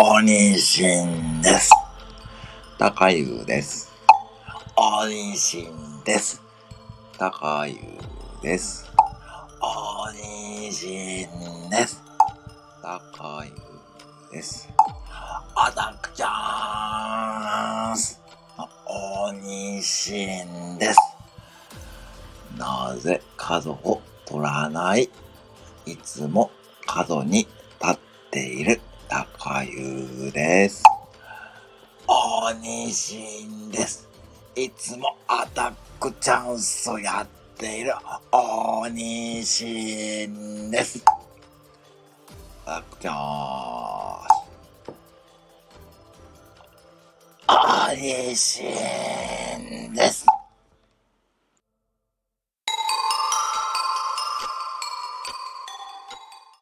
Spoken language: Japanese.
おにしんです。高湯です。おにしんです。高湯です。おにしんです。高湯です。アタックチャンスおにしんです。なぜ角を取らない？いつも角に立っている高湯です。おにしんです。いつもアタックチャンスをやっているおにしんです。アタックチャンス。おにしんです。